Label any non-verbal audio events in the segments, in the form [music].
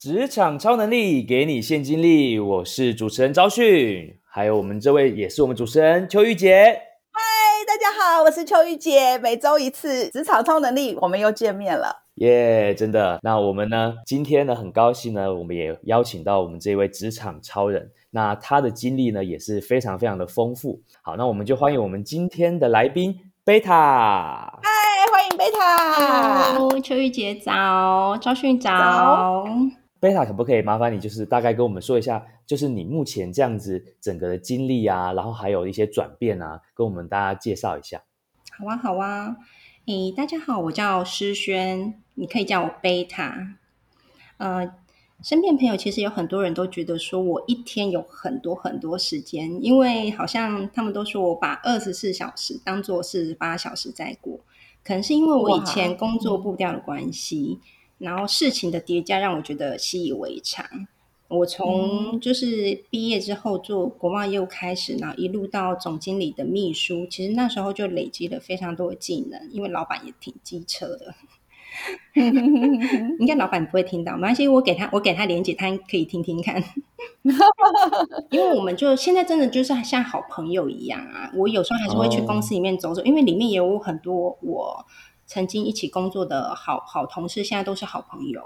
职场超能力给你现金力，我是主持人昭训，还有我们这位也是我们主持人邱玉洁。嗨，大家好，我是邱玉洁，每周一次职场超能力，我们又见面了，耶！真的，那我们呢？今天呢，很高兴呢，我们也邀请到我们这位职场超人，那他的经历呢也是非常非常的丰富。好，那我们就欢迎我们今天的来宾贝塔。嗨，欢迎贝塔。Hello，邱玉洁早，昭训早。贝塔可不可以麻烦你，就是大概跟我们说一下，就是你目前这样子整个的经历啊，然后还有一些转变啊，跟我们大家介绍一下。好啊，好啊。诶，大家好，我叫诗轩，你可以叫我贝塔。呃，身边朋友其实有很多人都觉得说我一天有很多很多时间，因为好像他们都说我把二十四小时当做四十八小时在过，可能是因为我以前工作步调的关系。然后事情的叠加让我觉得习以为常。我从就是毕业之后做国贸业务开始，然后一路到总经理的秘书，其实那时候就累积了非常多的技能。因为老板也挺机车的，[laughs] 应该老板不会听到，没关系，我给他我给他连接，他可以听听看。[laughs] 因为我们就现在真的就是像好朋友一样啊！我有时候还是会去公司里面走走，因为里面也有很多我。曾经一起工作的好好同事，现在都是好朋友。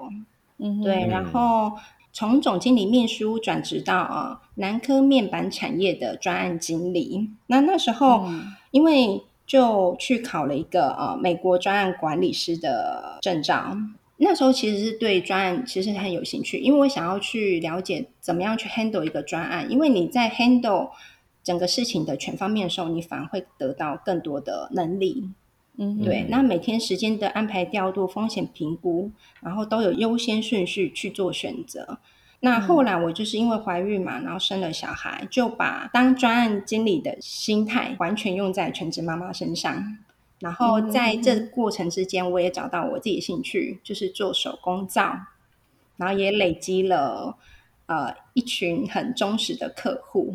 嗯，对。然后从总经理秘书转职到啊南科面板产业的专案经理。那那时候因为就去考了一个呃美国专案管理师的证照。那时候其实是对专案其实很有兴趣，因为我想要去了解怎么样去 handle 一个专案。因为你在 handle 整个事情的全方面的时候，你反而会得到更多的能力。嗯，对，那每天时间的安排调度、风险评估，然后都有优先顺序去做选择。那后来我就是因为怀孕嘛，然后生了小孩，就把当专案经理的心态完全用在全职妈妈身上。然后在这过程之间，我也找到我自己的兴趣，就是做手工皂，然后也累积了呃一群很忠实的客户。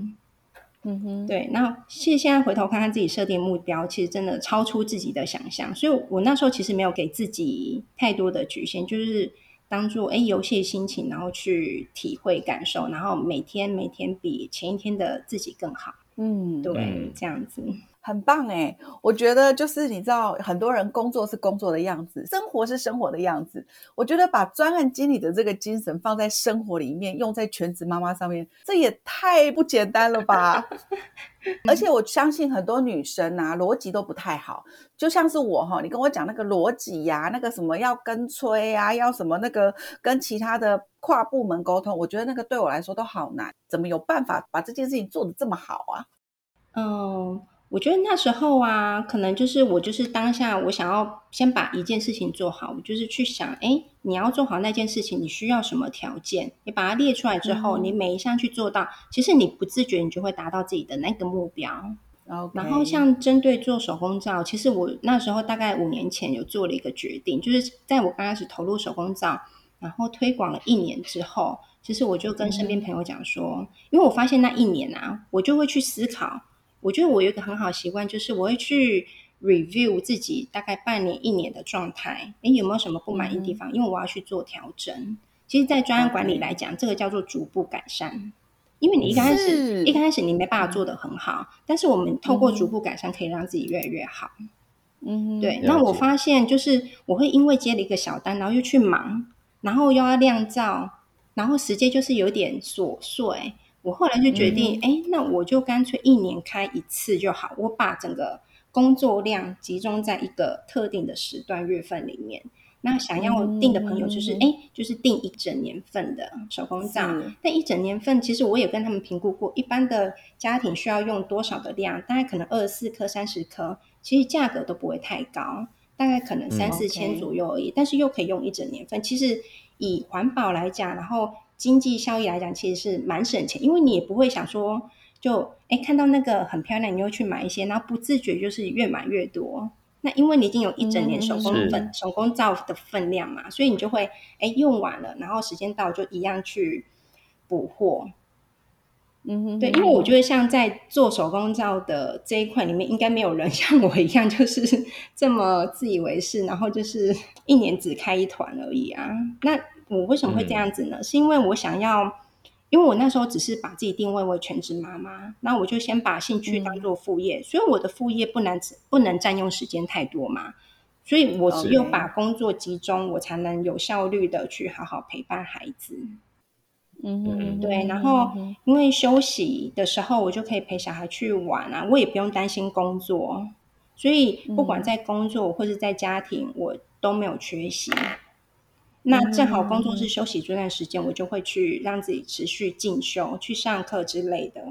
嗯哼，对，那现现在回头看看自己设定目标，其实真的超出自己的想象，所以我那时候其实没有给自己太多的局限，就是当做哎游戏心情，然后去体会感受，然后每天每天比前一天的自己更好。嗯，对，这样子。很棒哎，我觉得就是你知道，很多人工作是工作的样子，生活是生活的样子。我觉得把专案经理的这个精神放在生活里面，用在全职妈妈上面，这也太不简单了吧！[laughs] 而且我相信很多女生啊，逻辑都不太好。就像是我哈，你跟我讲那个逻辑呀，那个什么要跟催啊，要什么那个跟其他的跨部门沟通，我觉得那个对我来说都好难。怎么有办法把这件事情做得这么好啊？嗯。我觉得那时候啊，可能就是我就是当下我想要先把一件事情做好，我就是去想，哎，你要做好那件事情，你需要什么条件？你把它列出来之后，你每一项去做到，其实你不自觉你就会达到自己的那个目标。然后像针对做手工皂，其实我那时候大概五年前有做了一个决定，就是在我刚开始投入手工皂，然后推广了一年之后，其实我就跟身边朋友讲说，因为我发现那一年啊，我就会去思考。我觉得我有一个很好习惯，就是我会去 review 自己大概半年、一年的状态，诶，有没有什么不满意地方？因为我要去做调整。其实，在专案管理来讲，这个叫做逐步改善。因为你一开始一开始你没办法做的很好，但是我们透过逐步改善，可以让自己越来越好。嗯，对。那我发现，就是我会因为接了一个小单，然后又去忙，然后又要亮照，然后时间就是有点琐碎。我后来就决定，哎，那我就干脆一年开一次就好。我把整个工作量集中在一个特定的时段、月份里面。那想要订的朋友，就是哎，就是订一整年份的手工皂。但一整年份，其实我也跟他们评估过，一般的家庭需要用多少的量，大概可能二十四颗、三十颗，其实价格都不会太高，大概可能三四千左右而已。但是又可以用一整年份。其实以环保来讲，然后。经济效益来讲，其实是蛮省钱，因为你也不会想说，就哎看到那个很漂亮，你又去买一些，然后不自觉就是越买越多。那因为你已经有一整年手工粉、手工皂的分量嘛，所以你就会哎用完了，然后时间到就一样去补货。嗯哼，对，因为我觉得像在做手工皂的这一块里面，应该没有人像我一样，[laughs] 就是这么自以为是，然后就是一年只开一团而已啊。那我为什么会这样子呢？是因为我想要，因为我那时候只是把自己定位为全职妈妈，那我就先把兴趣当做副业，所以我的副业不能不能占用时间太多嘛。所以我只有把工作集中，我才能有效率的去好好陪伴孩子。嗯，对。然后因为休息的时候，我就可以陪小孩去玩啊，我也不用担心工作。所以不管在工作或者在家庭，我都没有缺席。那正好工作室休息这段时间，我就会去让自己持续进修，去上课之类的。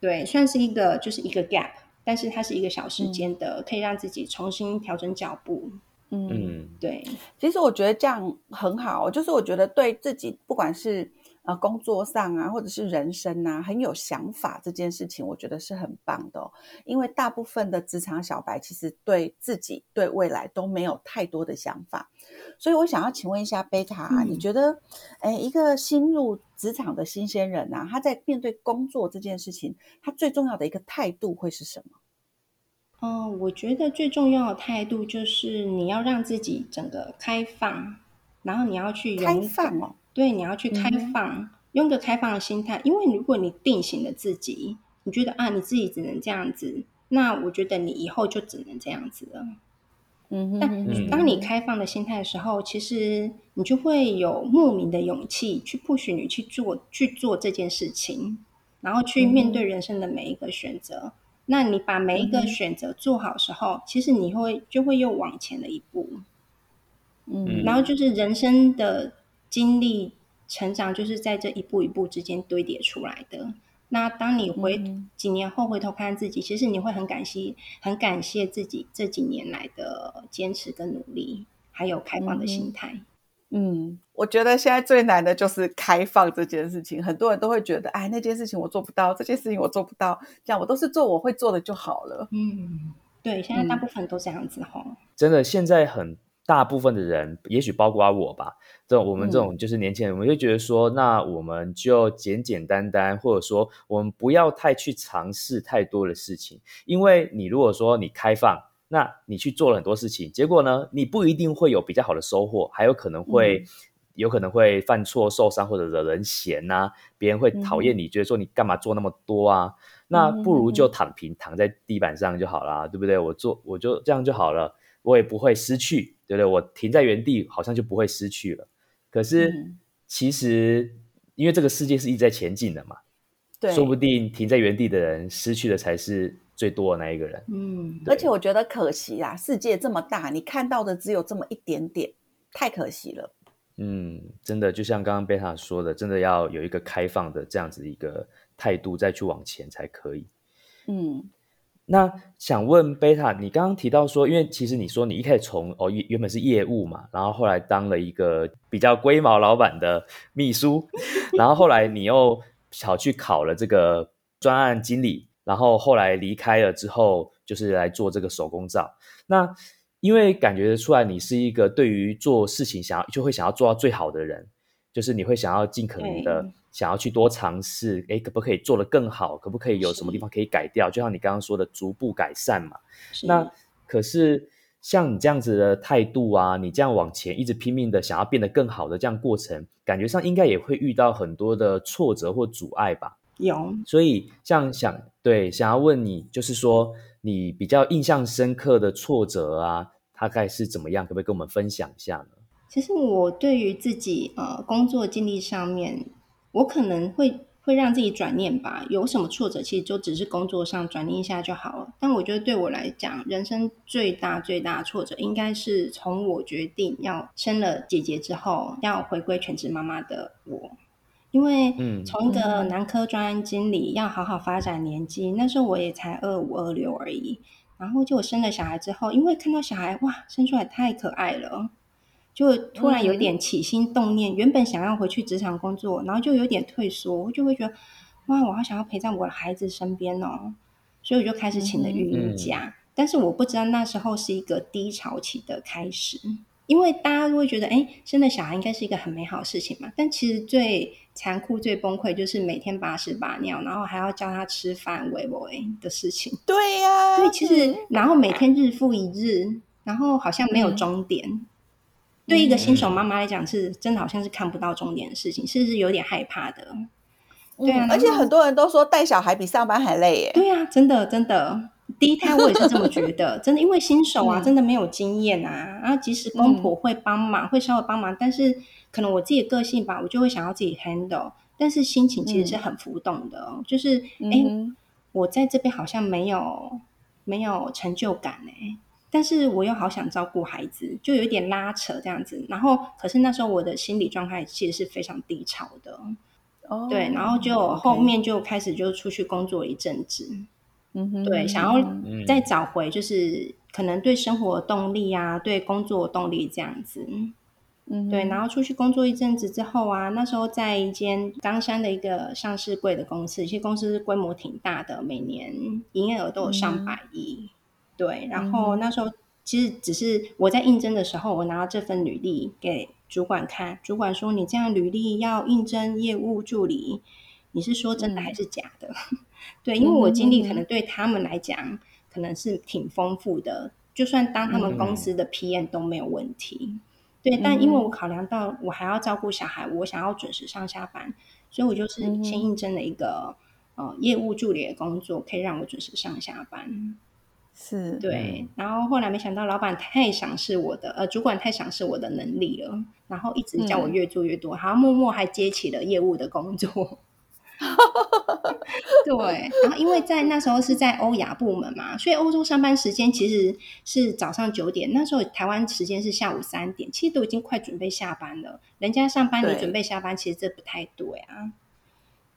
对，算是一个就是一个 gap。但是它是一个小时间的，可以让自己重新调整脚步。嗯，对。其实我觉得这样很好，就是我觉得对自己，不管是呃工作上啊，或者是人生啊，很有想法这件事情，我觉得是很棒的。因为大部分的职场小白其实对自己、对未来都没有太多的想法。所以我想要请问一下贝塔，你觉得，哎，一个新入职场的新鲜人啊，他在面对工作这件事情，他最重要的一个态度会是什么？嗯，我觉得最重要的态度就是你要让自己整个开放，然后你要去开放哦，对，你要去开放，用个开放的心态。因为如果你定型了自己，你觉得啊，你自己只能这样子，那我觉得你以后就只能这样子了。嗯，但当你开放的心态的时候，其实你就会有莫名的勇气去不许你去做去做这件事情，然后去面对人生的每一个选择。那你把每一个选择做好时候，其实你会就会又往前了一步，嗯，然后就是人生的经历成长，就是在这一步一步之间堆叠出来的。那当你回几年后回头看自己，其实你会很感谢，很感谢自己这几年来的坚持跟努力，还有开放的心态。嗯，我觉得现在最难的就是开放这件事情。很多人都会觉得，哎，那件事情我做不到，这件事情我做不到，这样我都是做我会做的就好了。嗯，对，现在大部分都这样子哈。真的，现在很大部分的人，也许包括我吧，这种我们这种就是年轻人，我们就觉得说，那我们就简简单单，或者说我们不要太去尝试太多的事情，因为你如果说你开放。那你去做了很多事情，结果呢？你不一定会有比较好的收获，还有可能会有可能会犯错、受伤或者惹人嫌呐，别人会讨厌你，觉得说你干嘛做那么多啊？那不如就躺平，躺在地板上就好啦，对不对？我做我就这样就好了，我也不会失去，对不对？我停在原地，好像就不会失去了。可是其实，因为这个世界是一直在前进的嘛，对，说不定停在原地的人失去的才是。最多的那一个人，嗯，而且我觉得可惜啊，世界这么大，你看到的只有这么一点点，太可惜了。嗯，真的，就像刚刚贝塔说的，真的要有一个开放的这样子一个态度，再去往前才可以。嗯，那想问贝塔，你刚刚提到说，因为其实你说你一开始从哦原本是业务嘛，然后后来当了一个比较龟毛老板的秘书，然后后来你又跑去考了这个专案经理。然后后来离开了之后，就是来做这个手工皂。那因为感觉出来，你是一个对于做事情想要就会想要做到最好的人，就是你会想要尽可能的想要去多尝试，哎，可不可以做得更好？可不可以有什么地方可以改掉？就像你刚刚说的，逐步改善嘛。那可是像你这样子的态度啊，你这样往前一直拼命的想要变得更好的这样过程，感觉上应该也会遇到很多的挫折或阻碍吧。有，所以像想对想要问你，就是说你比较印象深刻的挫折啊，大概是怎么样？可不可以跟我们分享一下呢？其实我对于自己呃工作经历上面，我可能会会让自己转念吧。有什么挫折，其实就只是工作上转念一下就好了。但我觉得对我来讲，人生最大最大的挫折，应该是从我决定要生了姐姐之后，要回归全职妈妈的我。因为从一个男科专案经理要好好发展年纪，那时候我也才二五二六而已。然后就我生了小孩之后，因为看到小孩哇生出来太可爱了，就突然有点起心动念，原本想要回去职场工作，然后就有点退缩，就会觉得哇我好想要陪在我的孩子身边哦，所以我就开始请了育婴假。但是我不知道那时候是一个低潮期的开始。因为大家都会觉得，哎，生了小孩应该是一个很美好的事情嘛。但其实最残酷、最崩溃就是每天把屎把尿，然后还要教他吃饭、喂喂的事情。对呀，对，其实然后每天日复一日，然后好像没有终点。对一个新手妈妈来讲，是真的好像是看不到终点的事情，是是有点害怕的。对啊，而且很多人都说带小孩比上班还累耶。对啊，真的真的，第一胎我也是这么觉得，真的，因为新手啊，真的没有经验啊，然后即使公婆会帮忙，会稍微帮忙，但是可能我自己的个性吧，我就会想要自己 handle，但是心情其实是很浮动的，就是哎，我在这边好像没有没有成就感哎，但是我又好想照顾孩子，就有一点拉扯这样子，然后可是那时候我的心理状态其实是非常低潮的。对，然后就后面就开始就出去工作一阵子，嗯哼，对，想要再找回就是可能对生活动力啊，对工作动力这样子，嗯，对，然后出去工作一阵子之后啊，那时候在一间冈山的一个上市贵的公司，其实公司规模挺大的，每年营业额都有上百亿，对，然后那时候其实只是我在应征的时候，我拿到这份履历给。主管看，主管说：“你这样履历要应征业务助理，你是说真的还是假的？” [laughs] 对，因为我经历可能对他们来讲可能是挺丰富的，就算当他们公司的 PM 都没有问题。对，但因为我考量到我还要照顾小孩，我想要准时上下班，所以我就是先应征了一个呃业务助理的工作，可以让我准时上下班。是对，然后后来没想到老板太赏识我的，呃，主管太赏识我的能力了，然后一直叫我越做越多，好像默默还接起了业务的工作。[laughs] 对，然后因为在那时候是在欧亚部门嘛，所以欧洲上班时间其实是早上九点，那时候台湾时间是下午三点，其实都已经快准备下班了。人家上班你准备下班，其实这不太对啊。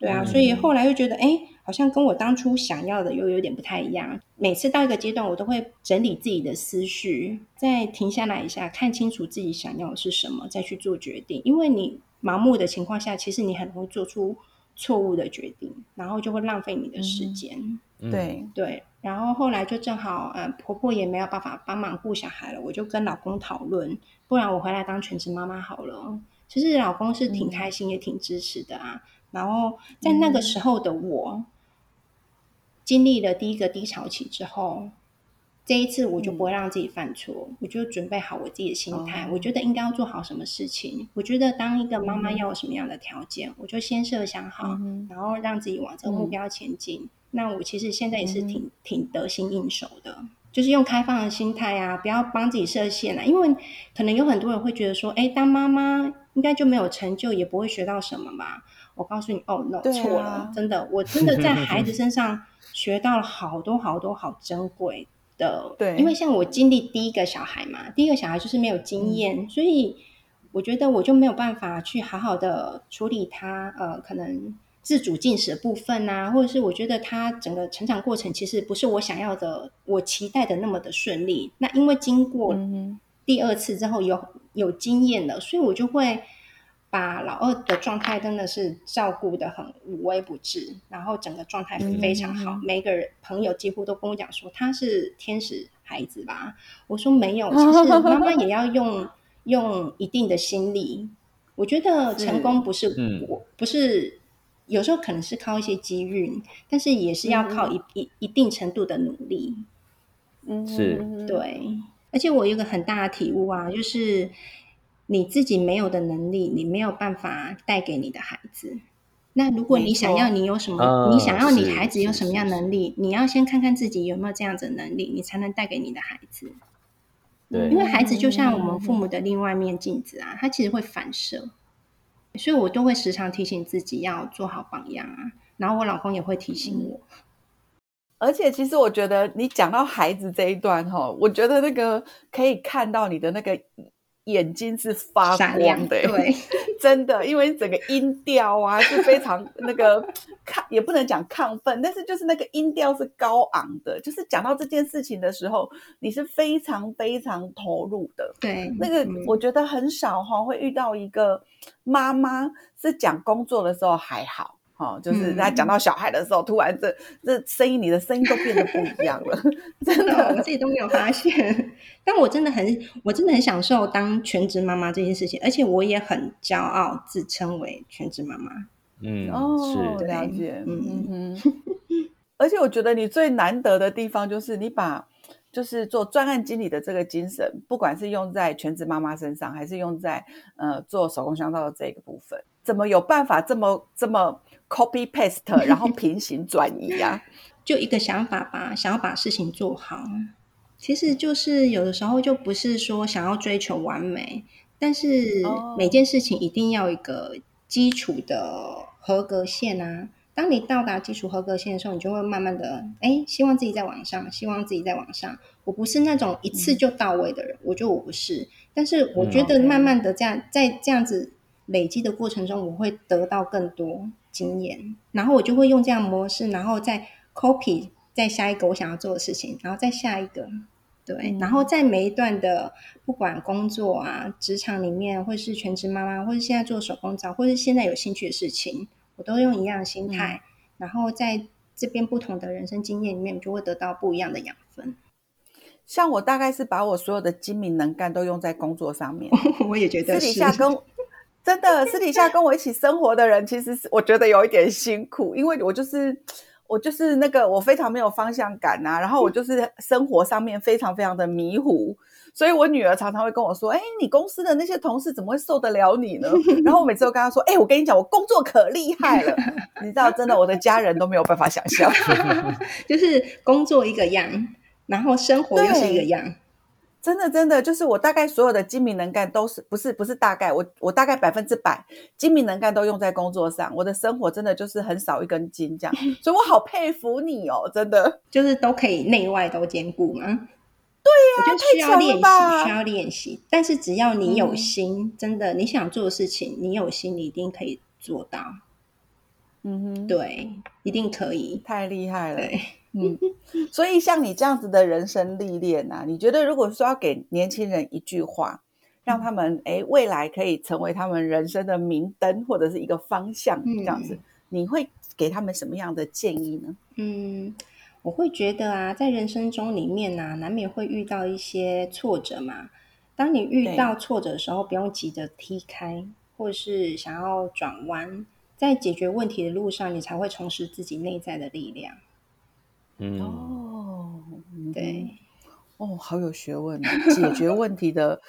对啊，所以后来又觉得，哎，好像跟我当初想要的又有点不太一样。每次到一个阶段，我都会整理自己的思绪，再停下来一下，看清楚自己想要的是什么，再去做决定。因为你盲目的情况下，其实你很容易做出错误的决定，然后就会浪费你的时间。对对，然后后来就正好，呃，婆婆也没有办法帮忙顾小孩了，我就跟老公讨论，不然我回来当全职妈妈好了。其实老公是挺开心，也挺支持的啊。然后在那个时候的我，经历了第一个低潮期之后，这一次我就不会让自己犯错，我就准备好我自己的心态。我觉得应该要做好什么事情，我觉得当一个妈妈要有什么样的条件，我就先设想好，然后让自己往这个目标前进。那我其实现在也是挺挺得心应手的，就是用开放的心态啊，不要帮自己设限啊，因为可能有很多人会觉得说，哎，当妈妈应该就没有成就，也不会学到什么吧。我告诉你，哦，no，错了，真的，我真的在孩子 [laughs] 身上学到了好多好多好珍贵的。[laughs] 对，因为像我经历第一个小孩嘛，第一个小孩就是没有经验，所以我觉得我就没有办法去好好的处理他，呃，可能自主进食的部分啊，或者是我觉得他整个成长过程其实不是我想要的，我期待的那么的顺利。那因为经过第二次之后有有经验了，所以我就会。把老二的状态真的是照顾的很无微不至，然后整个状态非常好。每个人朋友几乎都跟我讲说他是天使孩子吧。我说没有，其实妈妈也要用 [laughs] 用一定的心力。我觉得成功不是我不是有时候可能是靠一些机遇，但是也是要靠一一一定程度的努力。嗯，是对。而且我有一个很大的体悟啊，就是。你自己没有的能力，你没有办法带给你的孩子。那如果你想要你有什么，你想要你孩子有什么样能力，你要先看看自己有没有这样子的能力，你才能带给你的孩子。对，因为孩子就像我们父母的另外一面镜子啊，他其实会反射。所以我都会时常提醒自己要做好榜样啊。然后我老公也会提醒我。而且其实我觉得你讲到孩子这一段哈，我觉得那个可以看到你的那个。眼睛是发光的，对，[laughs] 真的，因为整个音调啊是非常那个 [laughs] 亢，也不能讲亢奋，但是就是那个音调是高昂的。就是讲到这件事情的时候，你是非常非常投入的。对，那个我觉得很少哈，会遇到一个妈妈是讲工作的时候还好。哦，就是在讲到小孩的时候，突然这这声音，你的声音都变得不一样了，真的，我自己都没有发现。但我真的很，我真的很享受当全职妈妈这件事情，而且我也很骄傲，自称为全职妈妈。嗯，哦，了解，嗯嗯嗯。[laughs] 而且我觉得你最难得的地方，就是你把就是做专案经理的这个精神，不管是用在全职妈妈身上，还是用在呃做手工香皂的这个部分，怎么有办法这么这么 copy paste，然后平行 [laughs] 转移呀？就一个想法吧，想要把事情做好。其实就是有的时候就不是说想要追求完美，但是每件事情一定要一个基础的合格线啊。当你到达基础合格线的时候，你就会慢慢的，哎，希望自己在往上，希望自己在往上。我不是那种一次就到位的人，我觉得我不是。但是我觉得慢慢的这样，在这样子累积的过程中，我会得到更多经验，然后我就会用这样模式，然后再 copy 再下一个我想要做的事情，然后再下一个，对，然后在每一段的不管工作啊、职场里面，或是全职妈妈，或是现在做手工皂，或是现在有兴趣的事情。我都用一样的心态，然后在这边不同的人生经验里面，就会得到不一样的养分。像我大概是把我所有的精明能干都用在工作上面。[laughs] 我也觉得私底下跟 [laughs] 真的私底下跟我一起生活的人，其实是我觉得有一点辛苦，因为我就是我就是那个我非常没有方向感啊，然后我 [laughs] 就是生活上面非常非常的迷糊。所以，我女儿常常会跟我说：“哎，你公司的那些同事怎么会受得了你呢？”然后我每次都跟她说：“哎，我跟你讲，我工作可厉害了，你知道，真的，我的家人都没有办法想象，[laughs] 就是工作一个样，然后生活又是一个样，真的，真的，就是我大概所有的精明能干都是不是不是大概，我我大概百分之百精明能干都用在工作上，我的生活真的就是很少一根筋这样，[laughs] 所以我好佩服你哦，真的，就是都可以内外都兼顾嘛。”对呀，我觉得需要练习，需要练习。但是只要你有心，真的你想做的事情，你有心，你一定可以做到。嗯哼，对，一定可以，太厉害了。嗯，[laughs] 所以像你这样子的人生历练啊，你觉得如果说要给年轻人一句话，让他们哎未来可以成为他们人生的明灯或者是一个方向这样子，你会给他们什么样的建议呢？嗯。我会觉得啊，在人生中里面呢，难免会遇到一些挫折嘛。当你遇到挫折的时候，不用急着踢开，或是想要转弯，在解决问题的路上，你才会重拾自己内在的力量。嗯哦，对，哦，好有学问，解决问题的。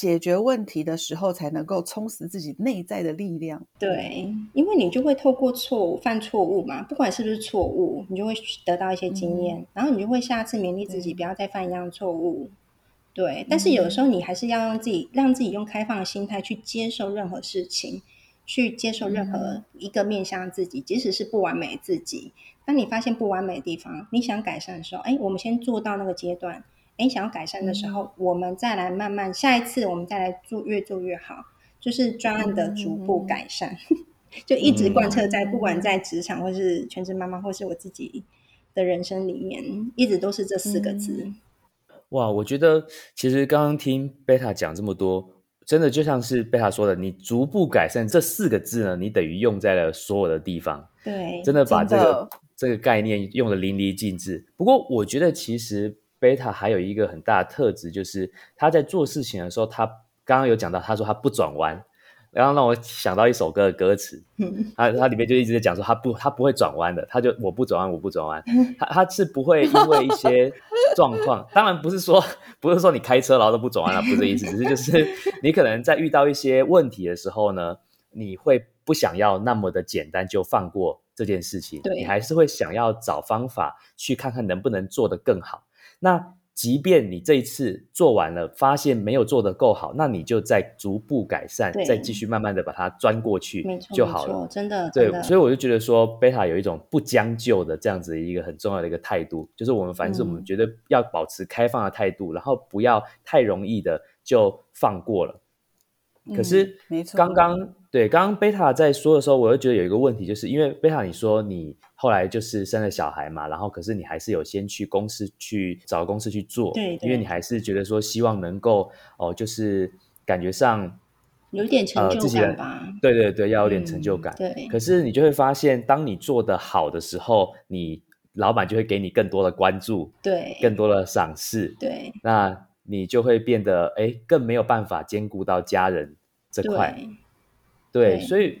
解决问题的时候，才能够充实自己内在的力量。对，因为你就会透过错误犯错误嘛，不管是不是错误，你就会得到一些经验，然后你就会下次勉励自己不要再犯一样错误。对，但是有时候你还是要让自己让自己用开放的心态去接受任何事情，去接受任何一个面向自己，即使是不完美自己。当你发现不完美的地方，你想改善的时候，哎，我们先做到那个阶段。哎，想要改善的时候，我们再来慢慢，下一次我们再来做，越做越好，就是专案的逐步改善，[laughs] 就一直贯彻在不管在职场或是全职妈妈，或是我自己的人生里面，一直都是这四个字。哇，我觉得其实刚刚听贝塔讲这么多，真的就像是贝塔说的，你逐步改善这四个字呢，你等于用在了所有的地方，对，真的把这个这个概念用的淋漓尽致。不过我觉得其实。贝塔还有一个很大的特质，就是他在做事情的时候，他刚刚有讲到，他说他不转弯，然后让我想到一首歌的歌词，[laughs] 他他里面就一直在讲说他不他不会转弯的，他就我不转弯我不转弯，[laughs] 他他是不会因为一些状况，当然不是说不是说你开车然后都不转弯了，不是这意思，只是就是你可能在遇到一些问题的时候呢，你会不想要那么的简单就放过这件事情，你还是会想要找方法去看看能不能做得更好。那即便你这一次做完了，发现没有做得够好，那你就再逐步改善，再继续慢慢的把它钻过去就好了。真的，对，所以我就觉得说，贝塔有一种不将就的这样子一个很重要的一个态度，就是我们凡是我们觉得要保持开放的态度，然后不要太容易的就放过了。可是，没错，刚刚对刚刚贝塔在说的时候，我又觉得有一个问题，就是因为贝塔你说你后来就是生了小孩嘛，然后可是你还是有先去公司去找公司去做，对，因为你还是觉得说希望能够哦，就是感觉上有点成就感吧，对对对，要有点成就感，对。可是你就会发现，当你做的好的时候，你老板就会给你更多的关注，对，更多的赏识，对，那你就会变得哎，更没有办法兼顾到家人。这块，对，所以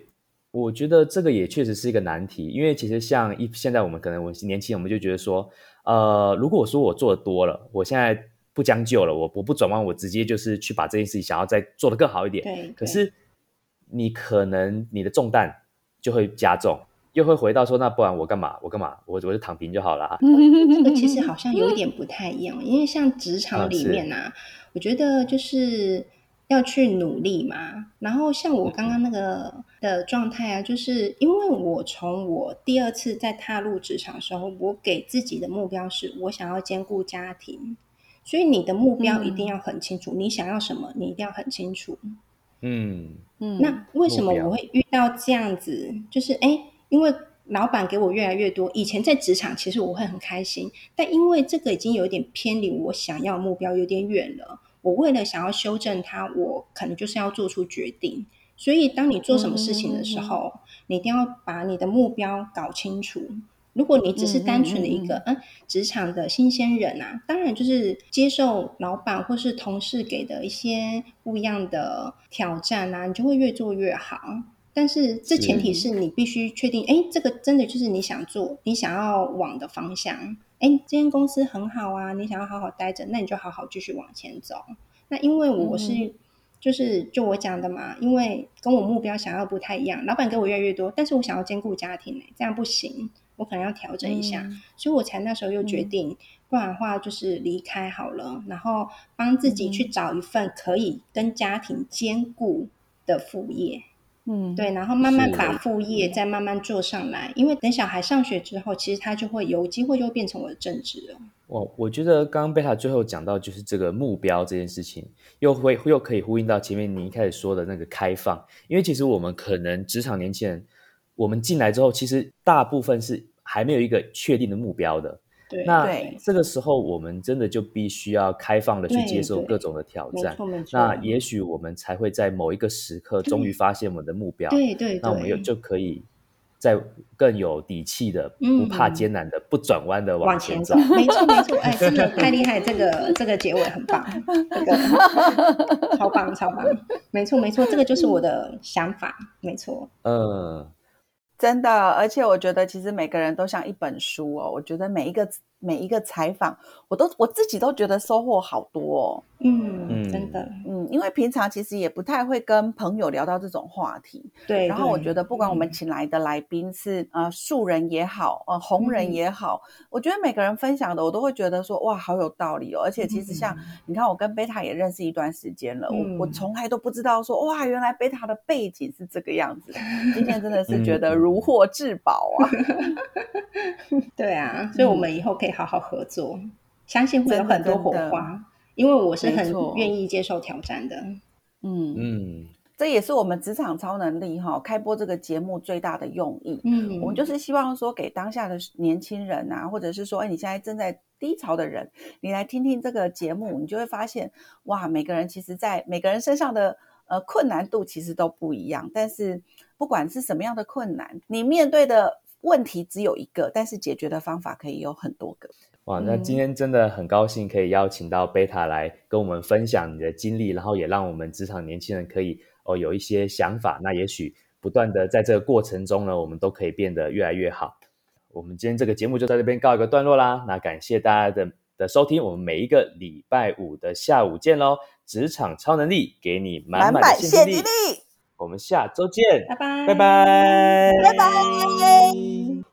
我觉得这个也确实是一个难题，因为其实像一现在我们可能我年轻人，我们就觉得说，呃，如果我说我做的多了，我现在不将就了，我我不转弯，我直接就是去把这件事情想要再做得更好一点。对，可是你可能你的重担就会加重，又会回到说，那不然我干嘛？我干嘛？我我就躺平就好了。[laughs] 啊这个其实好像有一点不太一样，因为像职场里面啊，我觉得就是。要去努力嘛，然后像我刚刚那个的状态啊，就是因为我从我第二次在踏入职场的时候，我给自己的目标是我想要兼顾家庭，所以你的目标一定要很清楚，你想要什么，你一定要很清楚。嗯嗯，那为什么我会遇到这样子？就是哎，因为老板给我越来越多，以前在职场其实我会很开心，但因为这个已经有点偏离我想要目标，有点远了。我为了想要修正它，我可能就是要做出决定。所以，当你做什么事情的时候，你一定要把你的目标搞清楚。如果你只是单纯的一个嗯职场的新鲜人啊，当然就是接受老板或是同事给的一些不一样的挑战啊，你就会越做越好。但是，这前提是你必须确定，哎，这个真的就是你想做、你想要往的方向。哎，这间公司很好啊，你想要好好待着，那你就好好继续往前走。那因为我是，就是就我讲的嘛，因为跟我目标想要不太一样，老板给我越来越多，但是我想要兼顾家庭，这样不行，我可能要调整一下，所以我才那时候又决定，不然的话就是离开好了，然后帮自己去找一份可以跟家庭兼顾的副业。嗯，对，然后慢慢把副业再慢慢做上来，因为等小孩上学之后，其实他就会有机会就会变成我的正职了。我我觉得刚刚贝塔最后讲到就是这个目标这件事情，又会又可以呼应到前面你一开始说的那个开放，因为其实我们可能职场年轻人，我们进来之后，其实大部分是还没有一个确定的目标的。那这个时候，我们真的就必须要开放的去接受各种的挑战。那也许我们才会在某一个时刻，终于发现我们的目标。对对。那我们又就可以在更有底气的、不怕艰难的、不转弯的往前走。没错没错，哎，真的太厉害！这个这个结尾很棒，这个超棒超棒。没错没错，这个就是我的想法。没错。嗯。真的，而且我觉得其实每个人都像一本书哦。我觉得每一个每一个采访，我都我自己都觉得收获好多哦。嗯，真的，嗯，因为平常其实也不太会跟朋友聊到这种话题。对。然后我觉得，不管我们请来的来宾是呃素人也好，呃红人也好，我觉得每个人分享的，我都会觉得说哇，好有道理哦。而且其实像你看，我跟贝塔也认识一段时间了，我我从来都不知道说哇，原来贝塔的背景是这个样子。[laughs] 今天真的是觉得如获至宝啊！[laughs] 对啊，所以我们以后可以好好合作，相信会有很多火花。因为我是很愿意接受挑战的，嗯。嗯，这也是我们职场超能力哈开播这个节目最大的用意。嗯，我们就是希望说给当下的年轻人啊，或者是说，哎，你现在正在低潮的人，你来听听这个节目，你就会发现，哇，每个人其实，在每个人身上的呃困难度其实都不一样，但是不管是什么样的困难，你面对的问题只有一个，但是解决的方法可以有很多个。哇，那今天真的很高兴可以邀请到贝塔来跟我们分享你的经历，然后也让我们职场年轻人可以哦有一些想法。那也许不断的在这个过程中呢，我们都可以变得越来越好。我们今天这个节目就在这边告一个段落啦。那感谢大家的的收听，我们每一个礼拜五的下午见喽！职场超能力给你满满的现金力，我们下周见，拜拜，拜拜，拜拜。